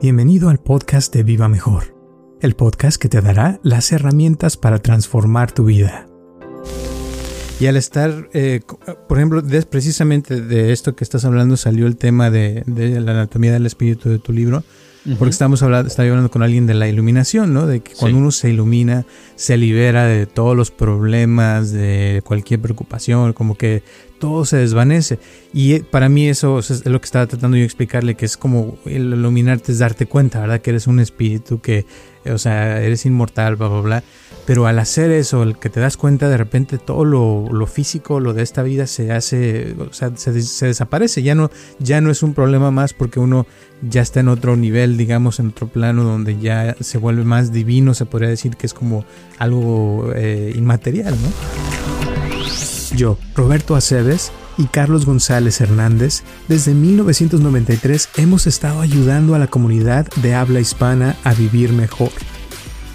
Bienvenido al podcast de Viva Mejor, el podcast que te dará las herramientas para transformar tu vida. Y al estar, eh, por ejemplo, precisamente de esto que estás hablando salió el tema de, de la anatomía del espíritu de tu libro, porque estamos hablando, estaba hablando con alguien de la iluminación, ¿no? De que cuando uno se ilumina, se libera de todos los problemas, de cualquier preocupación, como que todo se desvanece. Y eh, para mí eso es lo que estaba tratando yo de explicarle, que es como el iluminarte es darte cuenta, ¿verdad? Que eres un espíritu, que, o sea, eres inmortal, bla, bla, bla. Pero al hacer eso, el que te das cuenta, de repente todo lo, físico, lo de esta vida se hace, o sea, se, desaparece. Ya no, ya no es un problema más porque uno ya está en otro nivel, digamos, en otro plano donde ya se vuelve más divino, se podría decir que es como algo eh, inmaterial, ¿no? Yo, Roberto Aceves, y Carlos González Hernández, desde 1993 hemos estado ayudando a la comunidad de habla hispana a vivir mejor.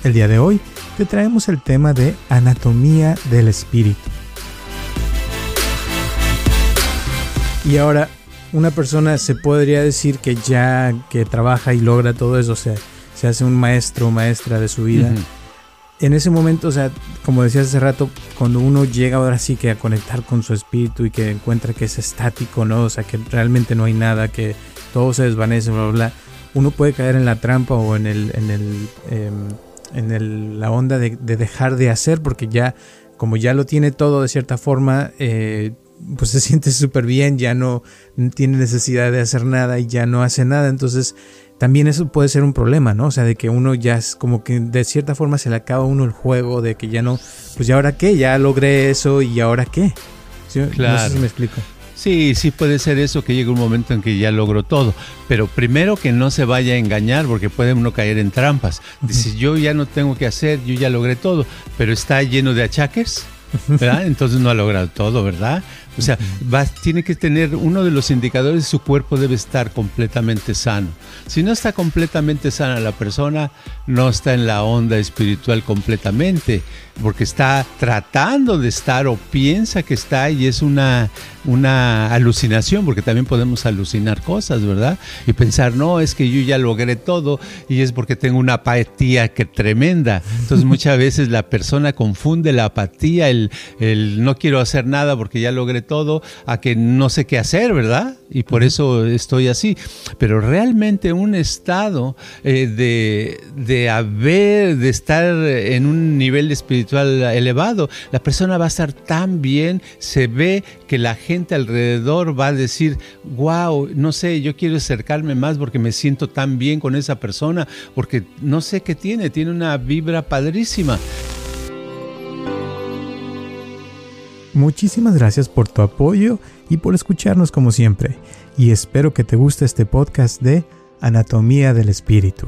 El día de hoy te traemos el tema de anatomía del espíritu. Y ahora, una persona se podría decir que ya que trabaja y logra todo eso, o sea, se hace un maestro o maestra de su vida. En ese momento, o sea, como decías hace rato, cuando uno llega ahora sí que a conectar con su espíritu y que encuentra que es estático, ¿no? O sea, que realmente no hay nada, que todo se desvanece, bla, bla, bla. Uno puede caer en la trampa o en el, en el em, en la onda de, dejar de hacer porque ya como ya lo tiene todo de cierta forma eh, pues se siente súper bien ya no tiene necesidad de hacer nada y ya no hace nada. Entonces también eso puede ser un problema no o sea de que uno ya es como que de cierta forma se le acaba uno el juego de que ya no pues ya ahora qué ya logré eso y ahora qué claro. no sé si me explico Sí, sí puede ser eso que llegue un momento en que ya logró todo, pero primero que no se vaya a engañar porque puede uno caer en trampas. Dice, yo ya no tengo que hacer, yo ya logré todo, pero está lleno de achaques, ¿verdad? Entonces no ha logrado todo, ¿verdad? O sea, tiene que tener uno de los indicadores, su cuerpo debe estar completamente sano. Si no está completamente sana la persona, no está en la onda espiritual completamente, porque está tratando de estar o piensa que está y es una, una alucinación, porque también podemos alucinar cosas, ¿verdad? Y pensar, no, es que yo ya logré todo y es porque tengo una apatía que tremenda. Entonces muchas veces la persona confunde la apatía, el, el no quiero hacer nada porque ya logré todo a que no sé qué hacer, ¿verdad? Y por eso estoy así. Pero realmente un estado eh, de, de haber, de estar en un nivel espiritual elevado, la persona va a estar tan bien, se ve que la gente alrededor va a decir, wow, no sé, yo quiero acercarme más porque me siento tan bien con esa persona, porque no sé qué tiene, tiene una vibra padrísima. Muchísimas gracias por tu apoyo y por escucharnos como siempre. Y espero que te guste este podcast de Anatomía del Espíritu.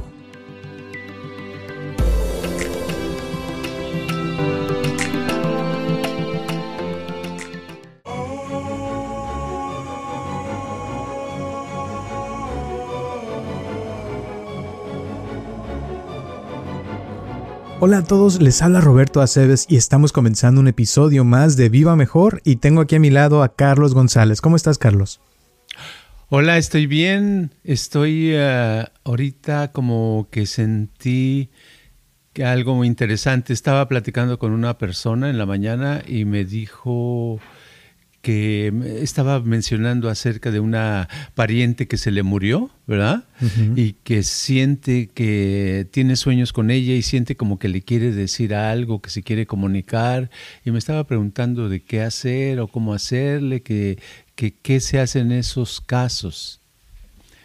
Hola a todos, les habla Roberto Aceves y estamos comenzando un episodio más de Viva Mejor y tengo aquí a mi lado a Carlos González. ¿Cómo estás, Carlos? Hola, estoy bien. Estoy eh, ahorita como que sentí algo muy interesante. Estaba platicando con una persona en la mañana y me dijo que estaba mencionando acerca de una pariente que se le murió, ¿verdad? Y que siente que tiene sueños con ella y siente como que le quiere decir algo, que se quiere comunicar. Y me estaba preguntando de qué hacer o cómo hacerle, que, qué se hace en esos casos.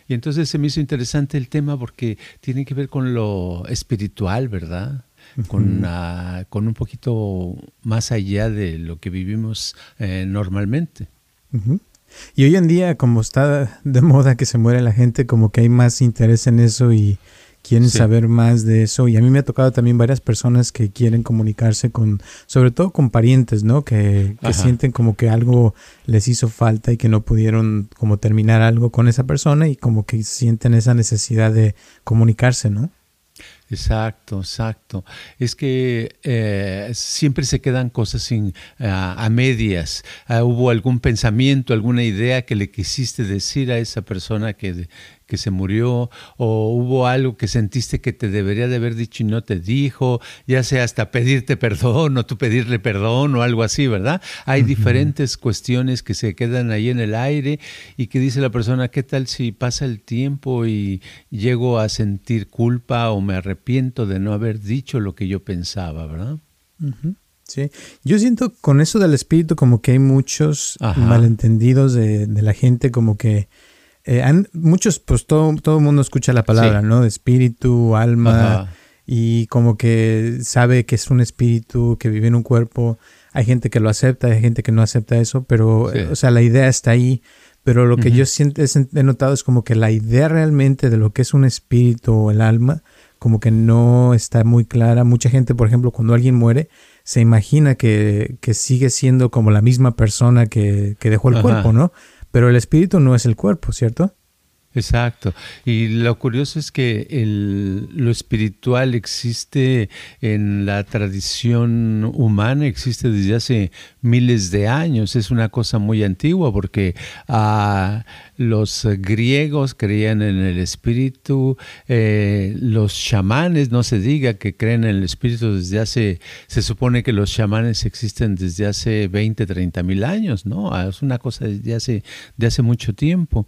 Y entonces se me hizo interesante el tema porque tiene que ver con lo espiritual, ¿verdad? Con, con un poquito más allá de lo que vivimos eh, normalmente. Y hoy en día, como está de moda que se muere la gente, como que hay más interés en eso y quieren saber más de eso. Y a mí me ha tocado también varias personas que quieren comunicarse con, sobre todo con parientes, ¿no? Que, que sienten como que algo les hizo falta y que no pudieron como terminar algo con esa persona y como que sienten esa necesidad de comunicarse, ¿no? Exacto, exacto. Es que eh, siempre se quedan cosas sin, a medias. Ah, hubo algún pensamiento, alguna idea que le quisiste decir a esa persona que, que se murió o hubo algo que sentiste que te debería de haber dicho y no te dijo, ya sea hasta pedirte perdón o tú pedirle perdón o algo así, ¿verdad? Hay diferentes cuestiones que se quedan ahí en el aire y que dice la persona, ¿qué tal si pasa el tiempo y llego a sentir culpa o me arrepiento de no haber dicho lo que yo pensaba, ¿verdad? Sí, yo siento con eso del espíritu como que hay muchos malentendidos de, de la gente, como que eh, muchos, pues todo, todo el mundo escucha la palabra, ¿no? Espíritu, alma, y como que sabe que es un espíritu que vive en un cuerpo. Hay gente que lo acepta, hay gente que no acepta eso, pero, o sea, la idea está ahí. Pero lo que yo siento, he notado es como que la idea realmente de lo que es un espíritu o el alma, como que no está muy clara. Mucha gente, por ejemplo, cuando alguien muere, se imagina que, que sigue siendo como la misma persona que, que dejó el cuerpo, ¿no? Pero el espíritu no es el cuerpo, ¿cierto? Exacto. Y lo curioso es que el, lo espiritual existe en la tradición humana, existe desde hace miles de años. Es una cosa muy antigua porque a los griegos creían en el espíritu, eh, los chamanes, no se diga que creen en el espíritu desde hace, se supone que los chamanes existen desde hace 20, 30 mil años, ¿no? Es una cosa de hace, de hace mucho tiempo.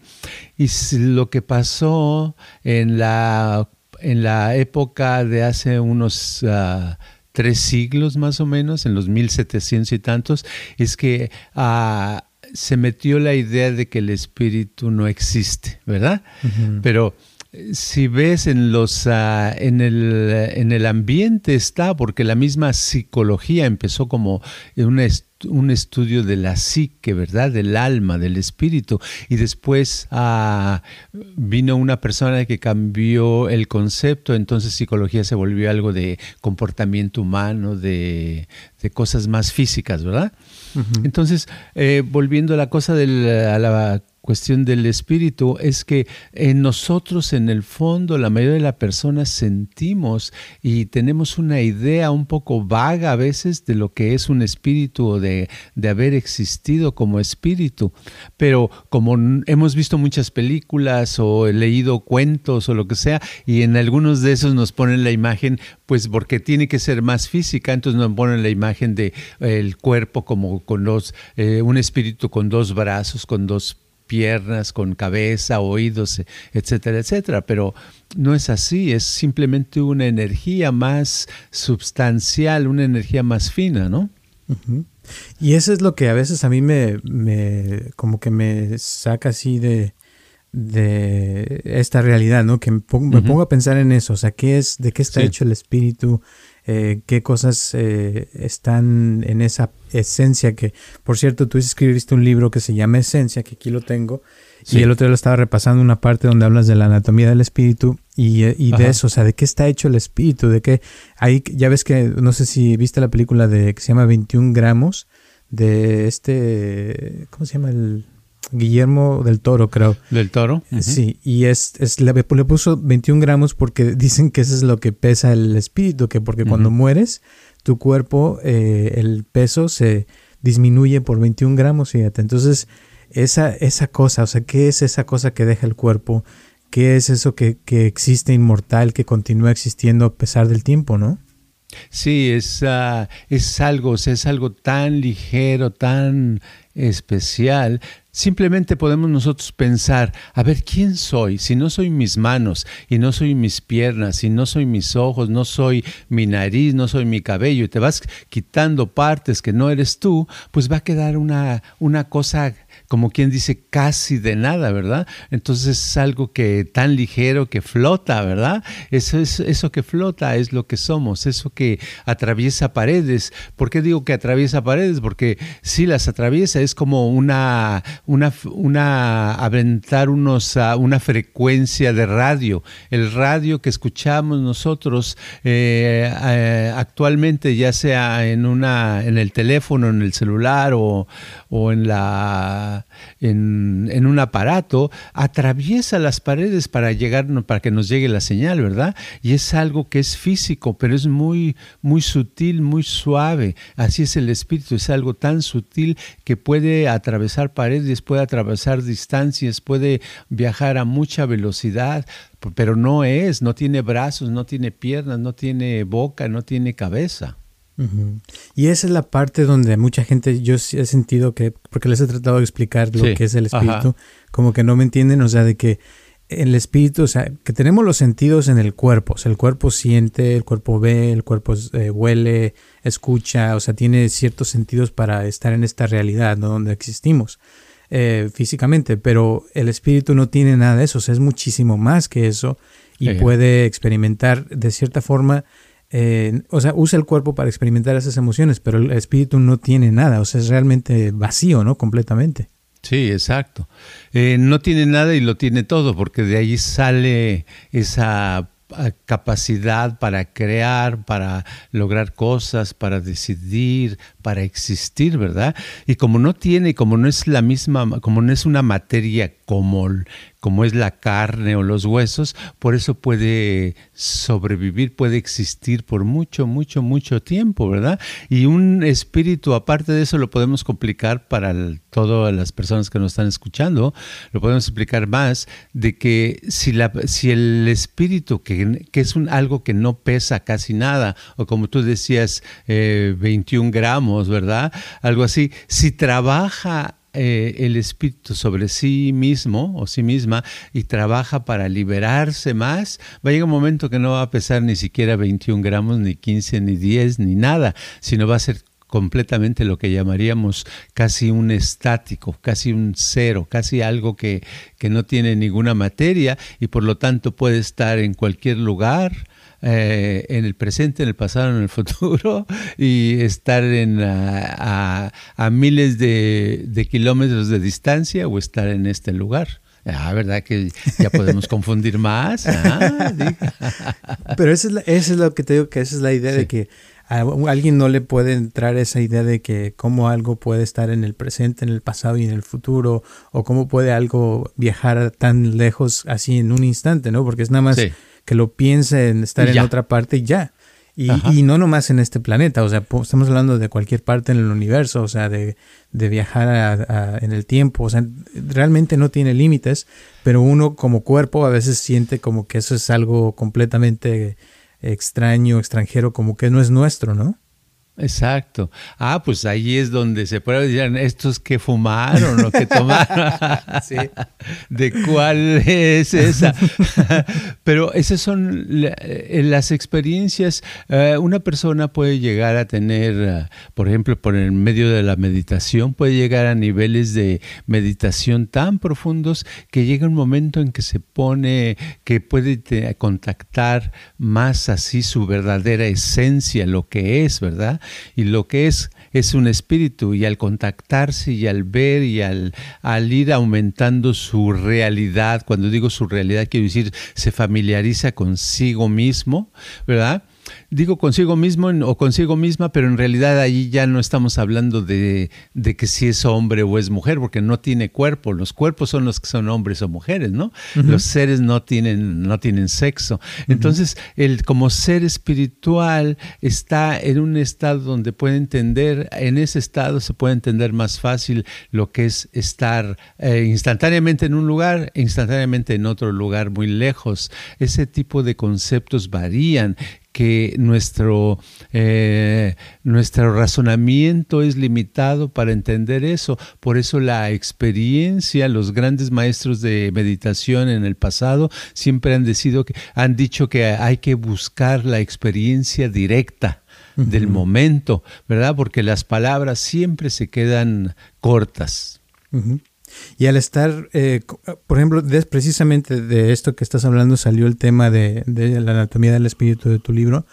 Y lo que pasó en la, en la época de hace unos... Ah, tres siglos más o menos, en los 1700 y tantos, es que ah, se metió la idea de que el espíritu no existe, ¿verdad? Pero eh, si ves en los ah, en el en el ambiente está porque la misma psicología empezó como una un estudio de la psique, ¿verdad? Del alma, del espíritu. Y después ah, vino una persona que cambió el concepto, entonces psicología se volvió algo de comportamiento humano, de, cosas más físicas, ¿verdad? Entonces, eh, volviendo a la cosa de a la cuestión del espíritu es que en nosotros en el fondo la mayoría de las personas sentimos y tenemos una idea un poco vaga a veces de lo que es un espíritu o de, de haber existido como espíritu. Pero como hemos visto muchas películas o leído cuentos o lo que sea y en algunos de esos nos ponen la imagen pues porque tiene que ser más física, entonces nos ponen la imagen de el cuerpo como con los, eh, un espíritu con dos brazos, con dos piernas, con cabeza, oídos, etcétera, etcétera. Pero no es así, es simplemente una energía más substancial, una energía más fina, ¿no? Y eso es lo que a veces a mí me, me como que me saca así de, de esta realidad, ¿no? Que me pongo, a pensar en eso, o sea, ¿qué es, de qué está hecho el espíritu? Eh, qué cosas eh, están en esa esencia que, por cierto, tú escribiste un libro que se llama Esencia, que aquí lo tengo, y el otro día lo estaba repasando una parte donde hablas de la anatomía del espíritu y, eh, de eso, o sea, de qué está hecho el espíritu, de qué, ahí ya ves que, no sé si viste la película de que se llama 21 gramos, de este, ¿cómo se llama el Guillermo del Toro, creo. ¿Del Toro? Sí, y es, es le, puso 21 gramos porque dicen que eso es lo que pesa el espíritu, que porque cuando mueres, tu cuerpo, eh, el peso se disminuye por 21 gramos, fíjate. Entonces, esa, esa cosa, o sea, ¿qué es esa cosa que deja el cuerpo? ¿Qué es eso que, que existe inmortal, que continúa existiendo a pesar del tiempo, no? Sí, es, ah, es algo, es algo tan ligero, tan especial, simplemente podemos nosotros pensar, a ver, ¿quién soy? Si no soy mis manos y no soy mis piernas, si no soy mis ojos, no soy mi nariz, no soy mi cabello, y te vas quitando partes que no eres tú, pues va a quedar una, una cosa como quien dice, casi de nada, ¿verdad? Entonces es algo que tan ligero que flota, ¿verdad? Eso, es, eso que flota es lo que somos, eso que atraviesa paredes. ¿Por qué digo que atraviesa paredes? Porque si las atraviesa es como una una, una aventar unos, una frecuencia de radio. El radio que escuchamos nosotros eh, eh, actualmente, ya sea en, una, en el teléfono, en el celular o, o en, la, en, en, un aparato, atraviesa las paredes para, llegar, para que nos llegue la señal, ¿verdad? Y es algo que es físico, pero es muy, muy sutil, muy suave. Así es el espíritu, es algo tan sutil que puede atravesar paredes, puede atravesar distancias, puede viajar a mucha velocidad, pero no es, no tiene brazos, no tiene piernas, no tiene boca, no tiene cabeza. Y esa es la parte donde mucha gente, yo he sentido que, porque les he tratado de explicar lo que es el espíritu, como que no me entienden, o sea, de que el espíritu, o sea, que tenemos los sentidos en el cuerpo, o sea, el cuerpo siente, el cuerpo ve, el cuerpo eh, huele, escucha, o sea, tiene ciertos sentidos para estar en esta realidad, ¿no? Donde existimos eh, físicamente, pero el espíritu no tiene nada de eso, o sea, es muchísimo más que eso y puede experimentar de cierta forma, eh, o sea, usa el cuerpo para experimentar esas emociones, pero el espíritu no tiene nada, o sea, es realmente vacío, ¿no? Completamente. Sí, exacto. Eh, no tiene nada y lo tiene todo, porque de ahí sale esa capacidad para crear, para lograr cosas, para decidir, para existir, ¿verdad? Y como no tiene, como no es la misma, como no es una materia como, como es la carne o los huesos, por eso puede sobrevivir, puede existir por mucho, mucho, mucho tiempo, ¿verdad? Y un espíritu, aparte de eso, lo podemos complicar para todas las personas que nos están escuchando, lo podemos explicar más, de que si, la, si el espíritu, que, que es un, algo que no pesa casi nada, o como tú decías, 21 eh, gramos, ¿verdad? Algo así, si trabaja eh, el espíritu sobre sí mismo o sí misma y trabaja para liberarse más, va a llegar un momento que no va a pesar ni siquiera 21 gramos, ni 15, ni 10, ni nada, sino va a ser completamente lo que llamaríamos casi un estático, casi un cero, casi algo que, que no tiene ninguna materia y por lo tanto puede estar en cualquier lugar, eh, en el presente, en el pasado, en el futuro y estar en, a, miles de, kilómetros de distancia o estar en este lugar. Ah, ¿verdad? Que ya podemos confundir más. Ah, Pero eso es, lo que te digo, que esa es la idea de que a alguien no le puede entrar esa idea de que cómo algo puede estar en el presente, en el pasado y en el futuro, o cómo puede algo viajar tan lejos así en un instante, ¿no? Porque es nada más que lo piense en estar en otra parte y ya. Y, y, no nomás en este planeta, o sea, estamos hablando de cualquier parte en el universo, o sea, de, de viajar en el tiempo, o sea, realmente no tiene límites, pero uno como cuerpo a veces siente como que eso es algo completamente extraño, extranjero, como que no es nuestro, ¿no? Exacto. Ah, pues ahí es donde se puede decir, estos que fumaron o que tomaron. sí. ¿De cuál es esa? Pero esas son eh, las experiencias. Eh, una persona puede llegar a tener, eh, por ejemplo, por el medio de la meditación, puede llegar a niveles de meditación tan profundos que llega un momento en que se pone, que puede contactar más así su verdadera esencia, lo que es, ¿verdad? Y lo que es es un espíritu y al contactarse y al ver y al, al ir aumentando su realidad, cuando digo su realidad quiero decir se familiariza consigo mismo, ¿verdad? Digo consigo mismo o consigo misma, pero en realidad ahí ya no estamos hablando de, que si es hombre o es mujer, porque no tiene cuerpo. Los cuerpos son los que son hombres o mujeres, ¿no? Los seres no tienen, no tienen sexo. Entonces, el como ser espiritual está en un estado donde puede entender, en ese estado se puede entender más fácil lo que es estar eh, instantáneamente en un lugar, instantáneamente en otro lugar muy lejos. Ese tipo de conceptos varían que nuestro, eh, nuestro razonamiento es limitado para entender eso. Por eso la experiencia, los grandes maestros de meditación en el pasado siempre han, decido que, han dicho que hay que buscar la experiencia directa del momento, ¿verdad? Porque las palabras siempre se quedan cortas. Y al estar, eh, por ejemplo, precisamente de esto que estás hablando salió el tema de, la anatomía del espíritu de tu libro,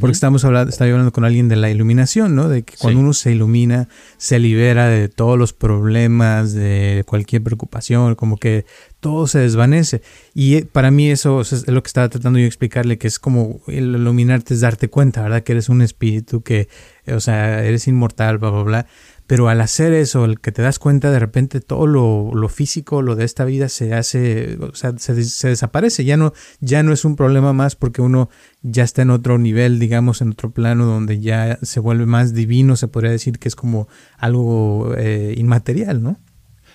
Porque estamos hablando, estaba hablando con alguien de la iluminación, ¿no? De que cuando uno se ilumina, se libera de todos los problemas, de cualquier preocupación, como que todo se desvanece. Y eh, para mí eso es lo que estaba tratando yo de explicarle, que es como el iluminarte es darte cuenta, ¿verdad? Que eres un espíritu, que, o sea, eres inmortal, bla, bla, bla. Pero al hacer eso, el que te das cuenta de repente todo lo, físico, lo de esta vida se hace, o sea, se, se, desaparece, ya no, ya no es un problema más porque uno ya está en otro nivel, digamos, en otro plano donde ya se vuelve más divino, se podría decir que es como algo eh, inmaterial, ¿no?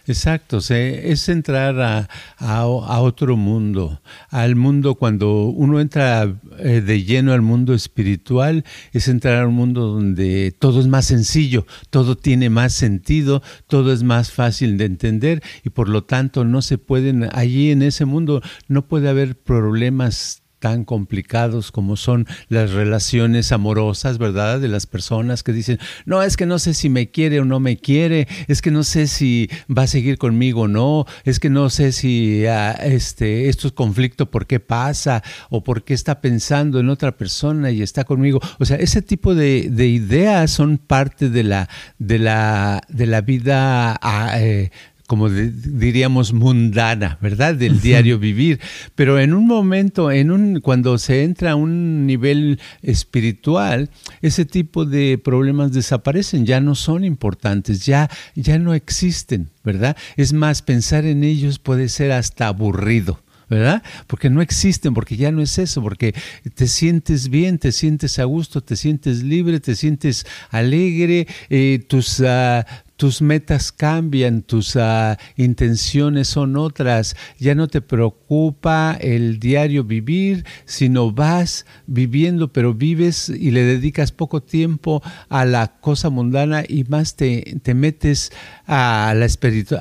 Exacto, es entrar a, a, otro mundo, al mundo cuando uno entra eh, de lleno al mundo espiritual, es entrar a un mundo donde todo es más sencillo, todo tiene más sentido, todo es más fácil de entender y por lo tanto no se pueden, allí en ese mundo no puede haber problemas tan complicados como son las relaciones amorosas, ¿verdad? De las personas que dicen, no, es que no sé si me quiere o no me quiere, es que no sé si va a seguir conmigo o no, es que no sé si ah, este, esto es conflicto, ¿por qué pasa? O por qué está pensando en otra persona y está conmigo. O sea, ese tipo de, ideas son parte de la, de la, de la vida ah, eh, como diríamos mundana, ¿verdad? Del diario vivir, pero en un momento, en un cuando se entra a un nivel espiritual, ese tipo de problemas desaparecen, ya no son importantes, ya ya no existen, ¿verdad? Es más pensar en ellos puede ser hasta aburrido. ¿verdad? Porque no existen, porque ya no es eso, porque te sientes bien, te sientes a gusto, te sientes libre, te sientes alegre, eh, tus, uh, tus metas cambian, tus ah, intenciones son otras, ya no te preocupa el diario vivir, sino vas viviendo, pero vives y le dedicas poco tiempo a la cosa mundana y más te, te metes a, la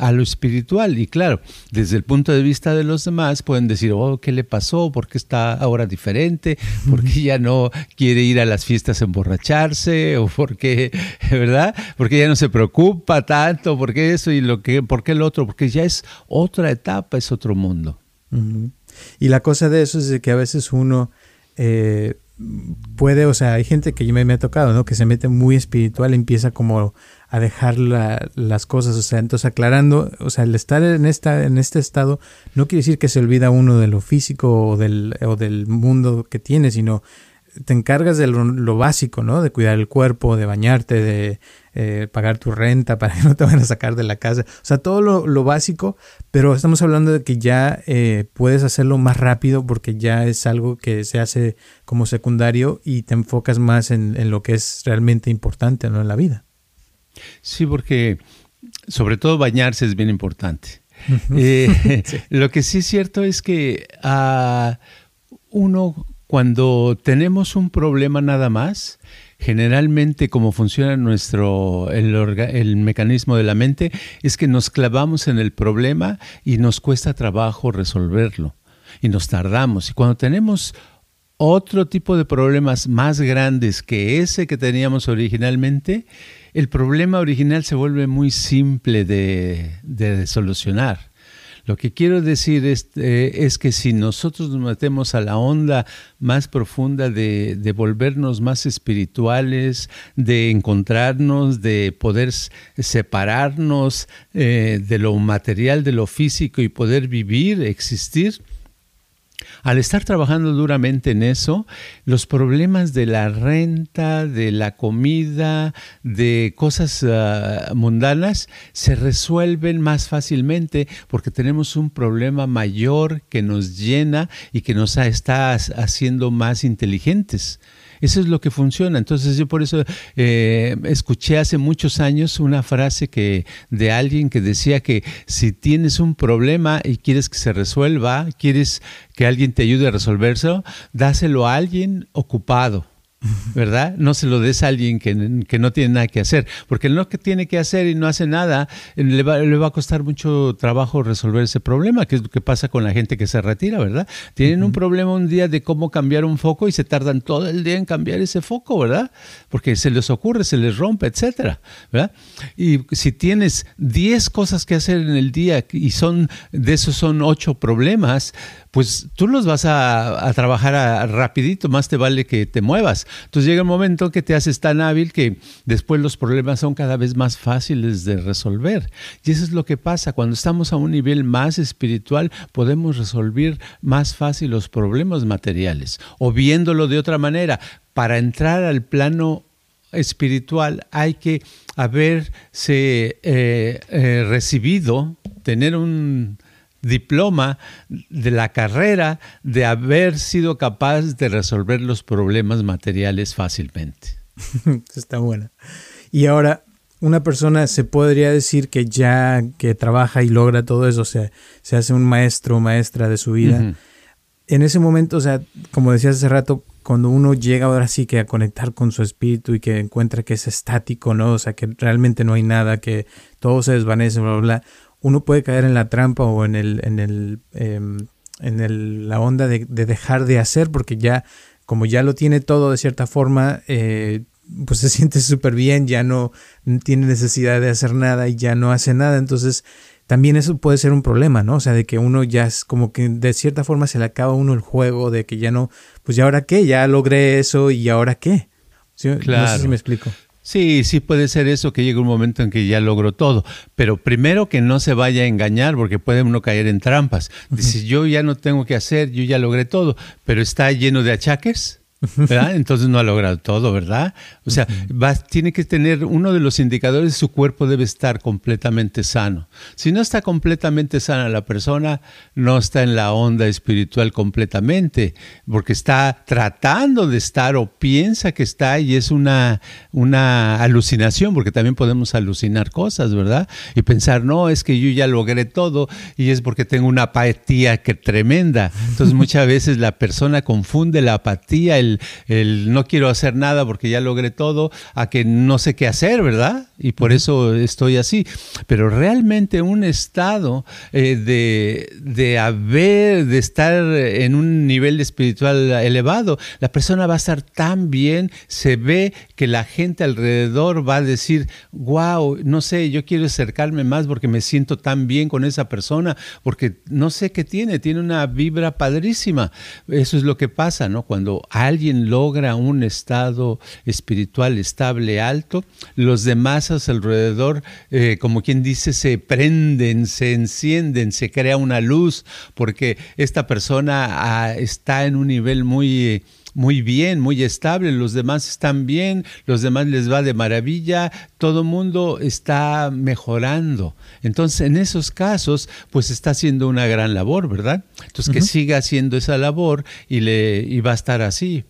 a lo espiritual. Y claro, desde el punto de vista de los demás pueden decir, oh, ¿qué le pasó? ¿Por qué está ahora diferente? ¿Por qué ya no quiere ir a las fiestas a emborracharse? ¿O por qué, verdad? ¿Por qué ya no se preocupa? Tanto? ¿Por qué eso y lo que, por qué el otro? Porque ya es otra etapa, es otro mundo. Y la cosa de eso es que a veces uno eh, puede, o sea, hay gente que me, me, ha tocado, ¿no? Que se mete muy espiritual, empieza como a dejar las cosas, o sea, entonces aclarando, o sea, el estar en esta, en este estado no quiere decir que se olvida uno de lo físico o del, o del mundo que tiene, sino te encargas de lo, básico, ¿no? De cuidar el cuerpo, de bañarte, de eh, pagar tu renta para que no te van a sacar de la casa. O sea, todo lo, básico, pero estamos hablando de que ya eh, puedes hacerlo más rápido porque ya es algo que se hace como secundario y te enfocas más en, lo que es realmente importante ¿no? en la vida. Sí, porque sobre todo bañarse es bien importante. Eh, lo que sí es cierto es que a ah, uno cuando tenemos un problema nada más, generalmente como funciona nuestro el, mecanismo de la mente es que nos clavamos en el problema y nos cuesta trabajo resolverlo y nos tardamos y cuando tenemos otro tipo de problemas más grandes que ese que teníamos originalmente, el problema original se vuelve muy simple de solucionar. Lo que quiero decir es, eh, es, que si nosotros nos metemos a la onda más profunda de, de volvernos más espirituales, de encontrarnos, de poder separarnos eh, de lo material, de lo físico y poder vivir, existir, al estar trabajando duramente en eso, los problemas de la renta, de la comida, de cosas ah, mundanas, se resuelven más fácilmente porque tenemos un problema mayor que nos llena y que nos está haciendo más inteligentes. Eso es lo que funciona. Entonces yo por eso eh, escuché hace muchos años una frase que de alguien que decía que si tienes un problema y quieres que se resuelva, quieres que alguien te ayude a resolverlo, dáselo a alguien ocupado. ¿Verdad? No se lo des a alguien que, no tiene nada que hacer, porque lo que tiene que hacer y no hace nada, le va, le va, a costar mucho trabajo resolver ese problema, que es lo que pasa con la gente que se retira, ¿verdad? Tienen un problema un día de cómo cambiar un foco y se tardan todo el día en cambiar ese foco, ¿verdad? Porque se les ocurre, se les rompe, etcétera, ¿verdad? Y si tienes 10 cosas que hacer en el día y son de esos son 8 problemas, pues tú los vas a, trabajar rapidito, más te vale que te muevas. Entonces llega un momento que te haces tan hábil que después los problemas son cada vez más fáciles de resolver. Y eso es lo que pasa. Cuando estamos a un nivel más espiritual, podemos resolver más fácil los problemas materiales. O viéndolo de otra manera, para entrar al plano espiritual hay que haberse eh, eh, recibido, tener un diploma de la carrera de haber sido capaz de resolver los problemas materiales fácilmente. Está buena. Y ahora, una persona se podría decir que ya que trabaja y logra todo eso, o sea, se hace un maestro o maestra de su vida. En ese momento, o sea, como decías hace rato, cuando uno llega ahora sí que a conectar con su espíritu y que encuentra que es estático, ¿no? O sea, que realmente no hay nada, que todo se desvanece, bla, bla, bla uno puede caer en la trampa o en el, en el, em, en el, la onda de, dejar de hacer porque ya, como ya lo tiene todo de cierta forma, eh, pues se siente súper bien, ya no tiene necesidad de hacer nada y ya no hace nada, entonces también eso puede ser un problema, ¿no? O sea, de que uno ya es como que de cierta forma se le acaba uno el juego, de que ya no, pues ya ahora qué, ya logré eso y ahora qué. Claro. No sé si me explico. Sí, sí puede ser eso, que llegue un momento en que ya logró todo, pero primero que no se vaya a engañar porque puede uno caer en trampas. Dice, yo ya no tengo que hacer, yo ya logré todo, pero está lleno de achaques. ¿Verdad? Entonces no ha logrado todo, ¿verdad? O sea, tiene que tener uno de los indicadores, su cuerpo debe estar completamente sano. Si no está completamente sana la persona, no está en la onda espiritual completamente, porque está tratando de estar o piensa que está y es una, una alucinación, porque también podemos alucinar cosas, ¿verdad? Y pensar, no, es que yo ya logré todo y es porque tengo una apatía que tremenda. Entonces muchas veces la persona confunde la apatía, el el, no quiero hacer nada porque ya logré todo, a que no sé qué hacer, ¿verdad? Y por eso estoy así. Pero realmente un estado eh, de, de haber, de estar en un nivel espiritual elevado, la persona va a estar tan bien, se ve que la gente alrededor va a decir, wow, no sé, yo quiero acercarme más porque me siento tan bien con esa persona, porque no sé qué tiene, tiene una vibra padrísima. Eso es lo que pasa, ¿no? Cuando alguien alguien logra un estado espiritual estable, alto, los demás a su alrededor, eh, como quien dice, se prenden, se encienden, se crea una luz, porque esta persona ah, está en un nivel muy muy bien, muy estable, los demás están bien, los demás les va de maravilla, todo mundo está mejorando. Entonces, en esos casos, pues está haciendo una gran labor, ¿verdad? Entonces, que siga haciendo esa labor y, le, y va a estar así.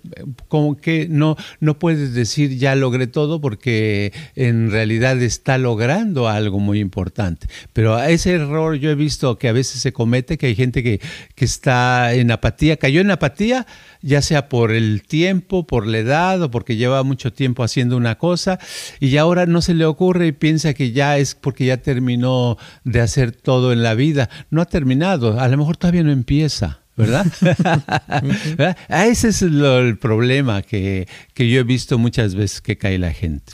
Como que no, no puedes decir ya logré todo porque en realidad está logrando algo muy importante. Pero a ese error yo he visto que a veces se comete, que hay gente que, que está en apatía, cayó en apatía, ya sea por el tiempo, por la edad o porque lleva mucho tiempo haciendo una cosa y ahora no se le ocurre y piensa que ya es porque ya terminó de hacer todo en la vida. No ha terminado, a lo mejor todavía no empieza. ¿verdad? Ese es el problema que, que yo he visto muchas veces que cae la gente.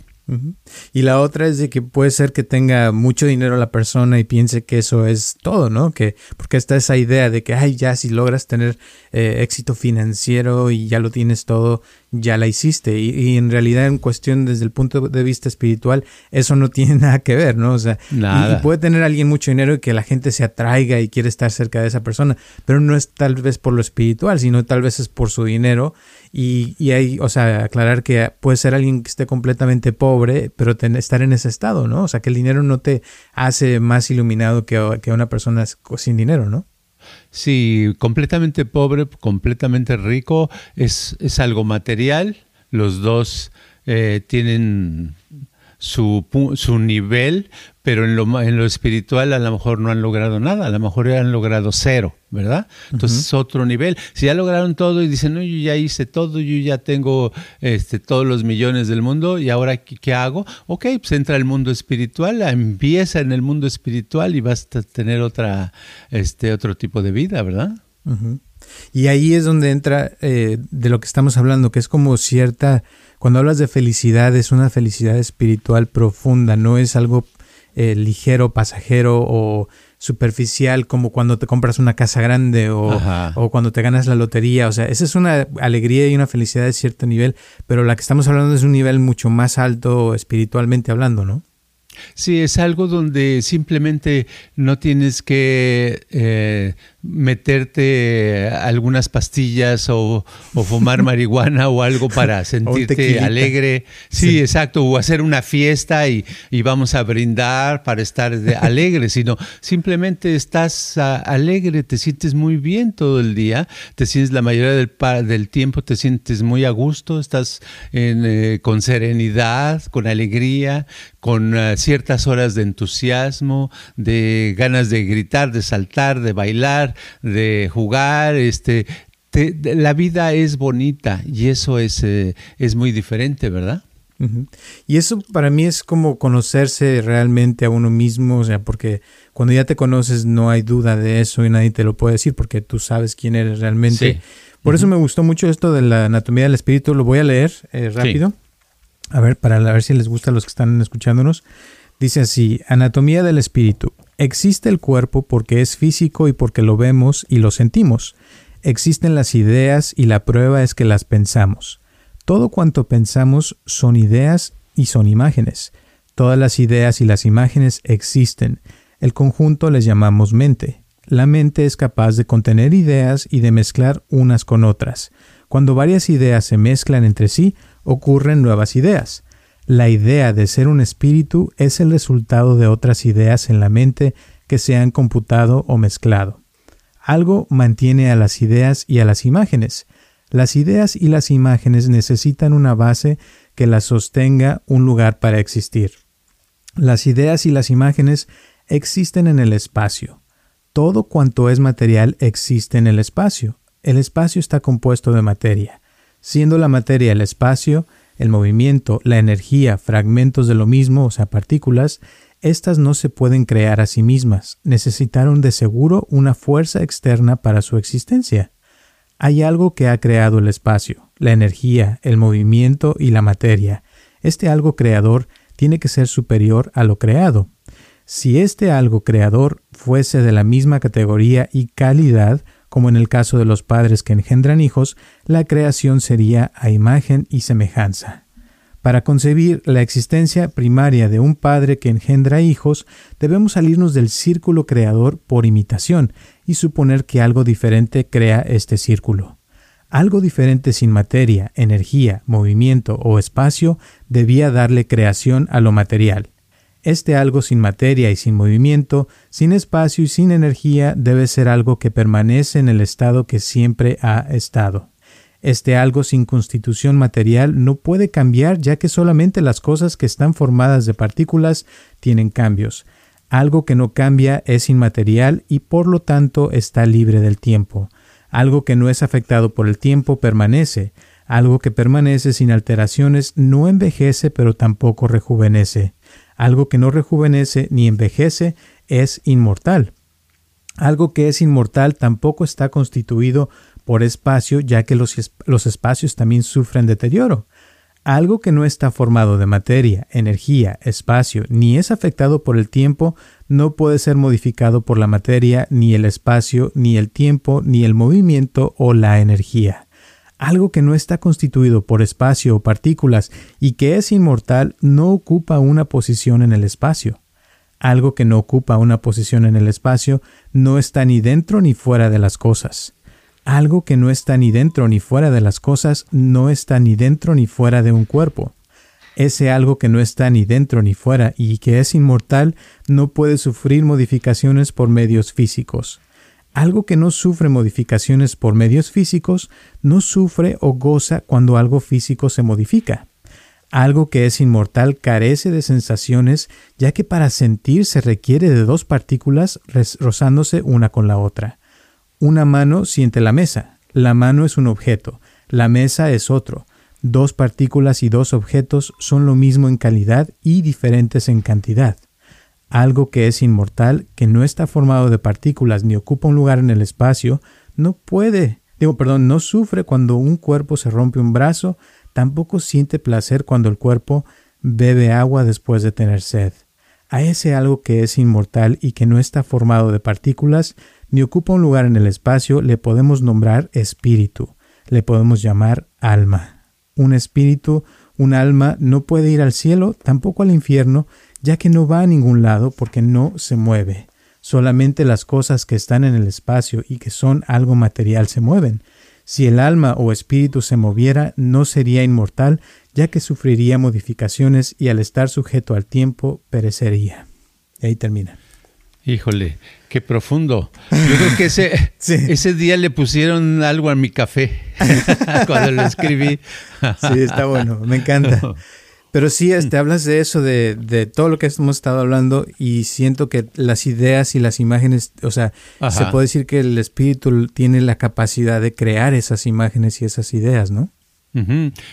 Y la otra es de que puede ser que tenga mucho dinero la persona y piense que eso es todo, ¿no? Que porque está esa idea de que, ay, ya si logras tener eh, éxito financiero y ya lo tienes todo, ya la hiciste. Y, en realidad, en cuestión desde el punto de vista espiritual, eso no tiene nada que ver, ¿no? O sea, y, puede tener alguien mucho dinero y que la gente se atraiga y quiere estar cerca de esa persona, pero no es tal vez por lo espiritual, sino tal vez es por su dinero. Y, y hay, o sea, aclarar que puede ser alguien que esté completamente pobre, pero estar en ese estado, ¿no? O sea, que el dinero no te hace más iluminado que, que una persona sin dinero, ¿no? Sí, completamente pobre, completamente rico, es, es algo material. Los dos eh, tienen su, su, nivel, pero en lo, en lo espiritual a lo mejor no han logrado nada, a lo mejor han logrado cero, ¿verdad? Entonces es otro nivel. Si ya lograron todo y dicen, no, yo ya hice todo, yo ya tengo este, todos los millones del mundo y ahora ¿qué, hago? Ok, pues entra el mundo espiritual, empieza en el mundo espiritual y vas a tener otra, este, otro tipo de vida, ¿verdad? Y ahí es donde entra eh, de lo que estamos hablando, que es como cierta, cuando hablas de felicidad, es una felicidad espiritual profunda, no es algo eh, ligero, pasajero o superficial como cuando te compras una casa grande o, o, cuando te ganas la lotería. O sea, esa es una alegría y una felicidad de cierto nivel, pero la que estamos hablando es un nivel mucho más alto espiritualmente hablando, ¿no? Sí, es algo donde simplemente no tienes que eh, meterte algunas pastillas o, fumar marihuana o algo para sentirte alegre. Sí, exacto, o hacer una fiesta y, vamos a brindar para estar alegre, sino simplemente estás alegre, te sientes muy bien todo el día, te sientes la mayoría del, del tiempo, te sientes muy a gusto, estás eh, con serenidad, con alegría, con uh, ciertas horas de entusiasmo, de ganas de gritar, de saltar, de bailar, de jugar, este, la vida es bonita y eso es, eh, es muy diferente, ¿verdad? Y eso para mí es como conocerse realmente a uno mismo, o sea, porque cuando ya te conoces no hay duda de eso y nadie te lo puede decir porque tú sabes quién eres realmente. Por eso me gustó mucho esto de la anatomía del espíritu, lo voy a leer eh, rápido. A ver, para ver si les gusta a los que están escuchándonos. Dice así, Anatomía del Espíritu. Existe el cuerpo porque es físico y porque lo vemos y lo sentimos. Existen las ideas y la prueba es que las pensamos. Todo cuanto pensamos son ideas y son imágenes. Todas las ideas y las imágenes existen. El conjunto les llamamos mente. La mente es capaz de contener ideas y de mezclar unas con otras. Cuando varias ideas se mezclan entre sí, ocurren nuevas ideas. La idea de ser un espíritu es el resultado de otras ideas en la mente que se han computado o mezclado. Algo mantiene a las ideas y a las imágenes. Las ideas y las imágenes necesitan una base que las sostenga un lugar para existir. Las ideas y las imágenes existen en el espacio. Todo cuanto es material existe en el espacio. El espacio está compuesto de materia. Siendo la materia el espacio, el movimiento, la energía, fragmentos de lo mismo, o sea, partículas, estas no se pueden crear a sí mismas, necesitaron de seguro una fuerza externa para su existencia. Hay algo que ha creado el espacio, la energía, el movimiento y la materia. Este algo creador tiene que ser superior a lo creado. Si este algo creador fuese de la misma categoría y calidad, como en el caso de los padres que engendran hijos, la creación sería a imagen y semejanza. Para concebir la existencia primaria de un padre que engendra hijos, debemos salirnos del círculo creador por imitación y suponer que algo diferente crea este círculo. Algo diferente sin materia, energía, movimiento o espacio debía darle creación a lo material. Este algo sin materia y sin movimiento, sin espacio y sin energía debe ser algo que permanece en el estado que siempre ha estado. Este algo sin constitución material no puede cambiar ya que solamente las cosas que están formadas de partículas tienen cambios. Algo que no cambia es inmaterial y por lo tanto está libre del tiempo. Algo que no es afectado por el tiempo permanece. Algo que permanece sin alteraciones no envejece pero tampoco rejuvenece. Algo que no rejuvenece ni envejece es inmortal. Algo que es inmortal tampoco está constituido por espacio, ya que los, espacios también sufren deterioro. Algo que no está formado de materia, energía, espacio, ni es afectado por el tiempo, no puede ser modificado por la materia, ni el espacio, ni el tiempo, ni el movimiento o la energía algo que no está constituido por espacio o partículas y que es inmortal no ocupa una posición en el espacio. Algo que no ocupa una posición en el espacio no está ni dentro ni fuera de las cosas. Algo que no está ni dentro ni fuera de las cosas no está ni dentro ni fuera de un cuerpo. Ese algo que no está ni dentro ni fuera y que es inmortal no puede sufrir modificaciones por medios físicos. Algo que no sufre modificaciones por medios físicos no sufre o goza cuando algo físico se modifica. Algo que es inmortal carece de sensaciones, ya que para sentir se requiere de dos partículas rozándose una con la otra. Una mano siente la mesa, la mano es un objeto, la mesa es otro. Dos partículas y dos objetos son lo mismo en calidad y diferentes en cantidad algo que es inmortal, que no está formado de partículas ni ocupa un lugar en el espacio, no puede, digo, perdón, no sufre cuando un cuerpo se rompe un brazo, tampoco siente placer cuando el cuerpo bebe agua después de tener sed. A ese algo que es inmortal y que no está formado de partículas, ni ocupa un lugar en el espacio, le podemos nombrar espíritu, le podemos llamar alma. Un espíritu, un alma, no puede ir al cielo, tampoco al infierno, ya que no va a ningún lado porque no se mueve. Solamente las cosas que están en el espacio y que son algo material se mueven. Si el alma o espíritu se moviera, no sería inmortal, ya que sufriría modificaciones y al estar sujeto al tiempo perecería. Y ahí termina. Híjole, qué profundo. Yo creo que ese, ese día le pusieron algo a mi café cuando lo escribí. sí, está bueno, me encanta. Pero sí, este, hablas de eso, de, de, todo lo que hemos estado hablando y siento que las ideas y las imágenes, o sea, se puede decir que el espíritu tiene la capacidad de crear esas imágenes y esas ideas, ¿no?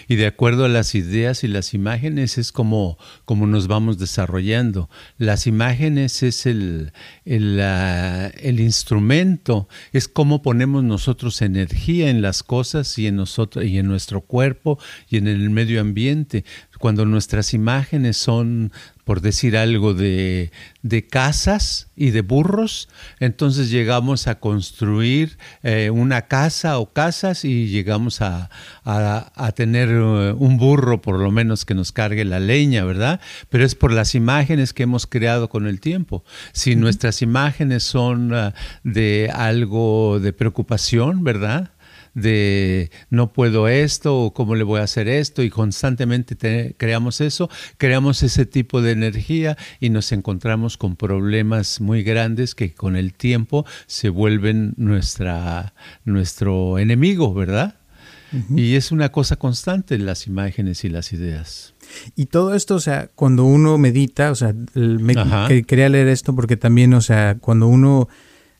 Y de acuerdo a las ideas y las imágenes es como, como nos vamos desarrollando. Las imágenes es el, el, el, instrumento, es cómo ponemos nosotros energía en las cosas y en nosotros y en nuestro cuerpo y en el medio ambiente cuando nuestras imágenes son, por decir algo, de, de casas y de burros, entonces llegamos a construir eh, una casa o casas y llegamos a, a, tener eh, un burro por lo menos que nos cargue la leña, ¿verdad? Pero es por las imágenes que hemos creado con el tiempo. Si nuestras imágenes son ah, de algo de preocupación, ¿verdad? De no puedo esto o cómo le voy a hacer esto y constantemente creamos eso, creamos ese tipo de energía y nos encontramos con problemas muy grandes que con el tiempo se vuelven nuestra, nuestro enemigo, ¿verdad? Y es una cosa constante las imágenes y las ideas. Y todo esto, o sea, cuando uno medita, o sea, me, quería leer esto porque también, o sea, cuando uno,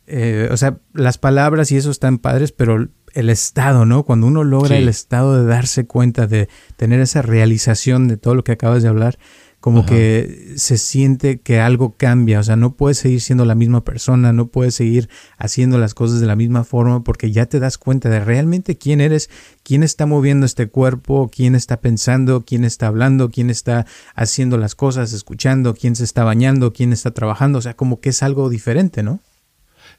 eh, o sea, las palabras y eso están padres, pero el estado, ¿no? Cuando uno logra el estado de darse cuenta, de tener esa realización de todo lo que acabas de hablar, como que se siente que algo cambia, o sea, no puedes seguir siendo la misma persona, no puedes seguir haciendo las cosas de la misma forma porque ya te das cuenta de realmente quién eres, quién está moviendo este cuerpo, quién está pensando, quién está hablando, quién está haciendo las cosas, escuchando, quién se está bañando, quién está trabajando, o sea, como que es algo diferente, ¿no?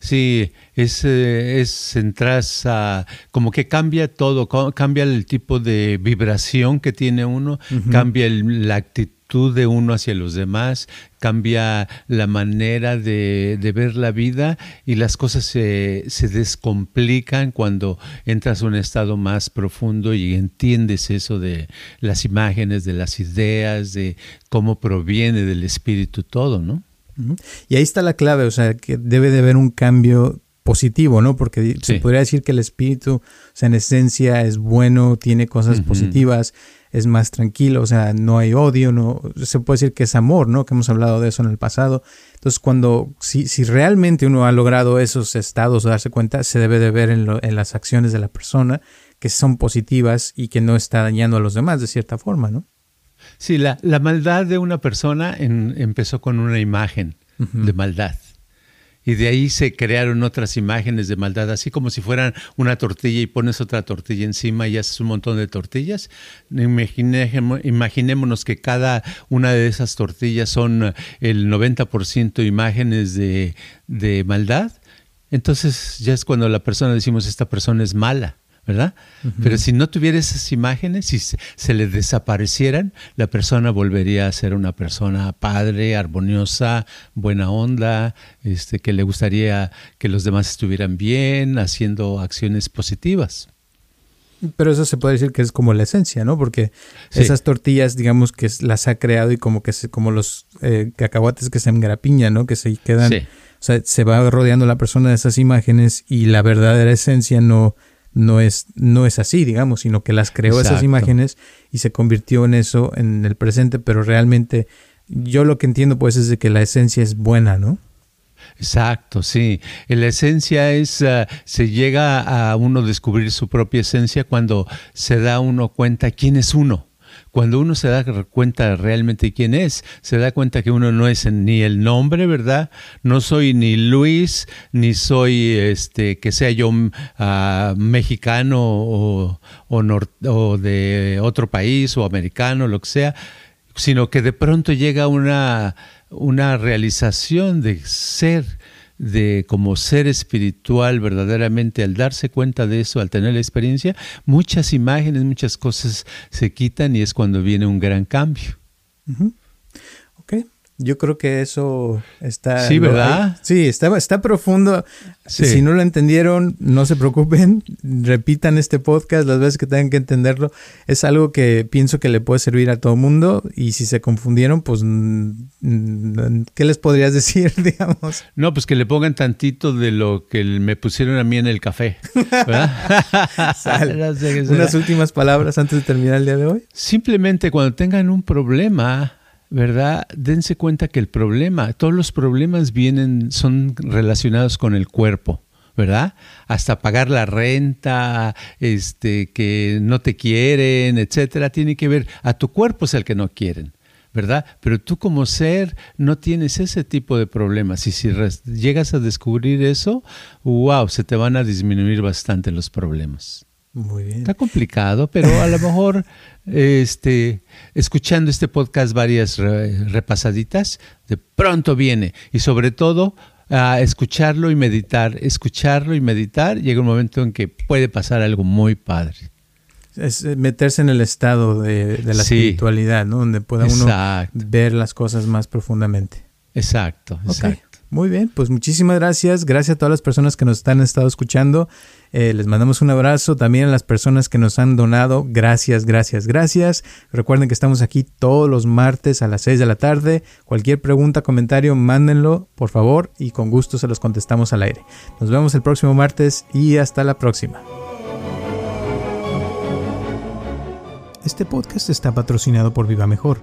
Sí, es, eh, es entras a, como que cambia todo, cambia el tipo de vibración que tiene uno, cambia la actitud de uno hacia los demás, cambia la manera de, ver la vida y las cosas se, se, descomplican cuando entras a un estado más profundo y entiendes eso de las imágenes, de las ideas, de cómo proviene del espíritu todo, ¿no? Y ahí está la clave, o sea, que debe de haber un cambio positivo, ¿no? Porque se podría decir que el espíritu, o sea, en esencia es bueno, tiene cosas positivas, es más tranquilo, o sea, no hay odio, no se puede decir que es amor, ¿no? Que hemos hablado de eso en el pasado. Entonces, cuando si, si realmente uno ha logrado esos estados o darse cuenta, se debe de ver en, en las acciones de la persona que son positivas y que no está dañando a los demás de cierta forma, ¿no? Sí, la, la maldad de una persona empezó con una imagen de maldad. Y de ahí se crearon otras imágenes de maldad, así como si fueran una tortilla y pones otra tortilla encima y haces un montón de tortillas. imaginémonos que cada una de esas tortillas son el 90% imágenes de, de maldad. Entonces ya es cuando la persona decimos, esta persona es mala. ¿Verdad? Pero si no tuviera esas imágenes, si se, le desaparecieran, la persona volvería a ser una persona padre, armoniosa, buena onda, este, que le gustaría que los demás estuvieran bien, haciendo acciones positivas. Pero eso se puede decir que es como la esencia, ¿no? Porque esas tortillas, digamos que las ha creado y como que se, como los eh, cacahuates que se engrapiñan, ¿no? Que se quedan, o sea, se va rodeando la persona de esas imágenes y la verdadera esencia no, no es, no es así, digamos, sino que las creó esas imágenes y se convirtió en eso en el presente, pero realmente yo lo que entiendo pues es de que la esencia es buena, ¿no? Exacto, sí. La esencia es, uh, se llega a uno descubrir su propia esencia cuando se da uno cuenta quién es uno. Cuando uno se da cuenta realmente quién es, se da cuenta que uno no es ni el nombre, ¿verdad? No soy ni Luis, ni soy este que sea yo uh, mexicano o, o, de otro país o americano, lo que sea, sino que de pronto llega una una realización de ser de como ser espiritual verdaderamente, al darse cuenta de eso, al tener la experiencia, muchas imágenes, muchas cosas se quitan y es cuando viene un gran cambio. Yo creo que eso está... Sí, ¿verdad? sí, está, está profundo. Si no lo entendieron, no se preocupen. Repitan este podcast las veces que tengan que entenderlo. Es algo que pienso que le puede servir a todo mundo. Y si se confundieron, pues, ¿qué les podrías decir, digamos? No, pues que le pongan tantito de lo que me pusieron a mí en el café. Unas últimas palabras antes de terminar el día de hoy. Simplemente cuando tengan un problema ¿verdad? Dense cuenta que el problema, todos los problemas vienen, son relacionados con el cuerpo. ¿verdad? Hasta pagar la renta, este, que no te quieren, etcétera, tiene que ver, a tu cuerpo es el que no quieren, ¿verdad? Pero tú como ser no tienes ese tipo de problemas y si llegas a descubrir eso, wow, se te van a disminuir bastante los problemas. Muy bien. Está complicado, pero a lo mejor este, escuchando este podcast varias repasaditas, de pronto viene. Y sobre todo, a escucharlo y meditar, escucharlo y meditar, llega un momento en que puede pasar algo muy padre. Es eh, meterse en el estado de, la espiritualidad, ¿no? Donde pueda uno ver las cosas más profundamente. Exacto, exacto. Muy bien, pues muchísimas gracias. Gracias a todas las personas que nos están estado escuchando. Eh, les mandamos un abrazo también a las personas que nos han donado. Gracias, gracias, gracias. Recuerden que estamos aquí todos los martes a las 6 de la tarde. Cualquier pregunta, comentario, mándenlo, por favor, y con gusto se los contestamos al aire. Nos vemos el próximo martes y hasta la próxima. Este podcast está patrocinado por Viva Mejor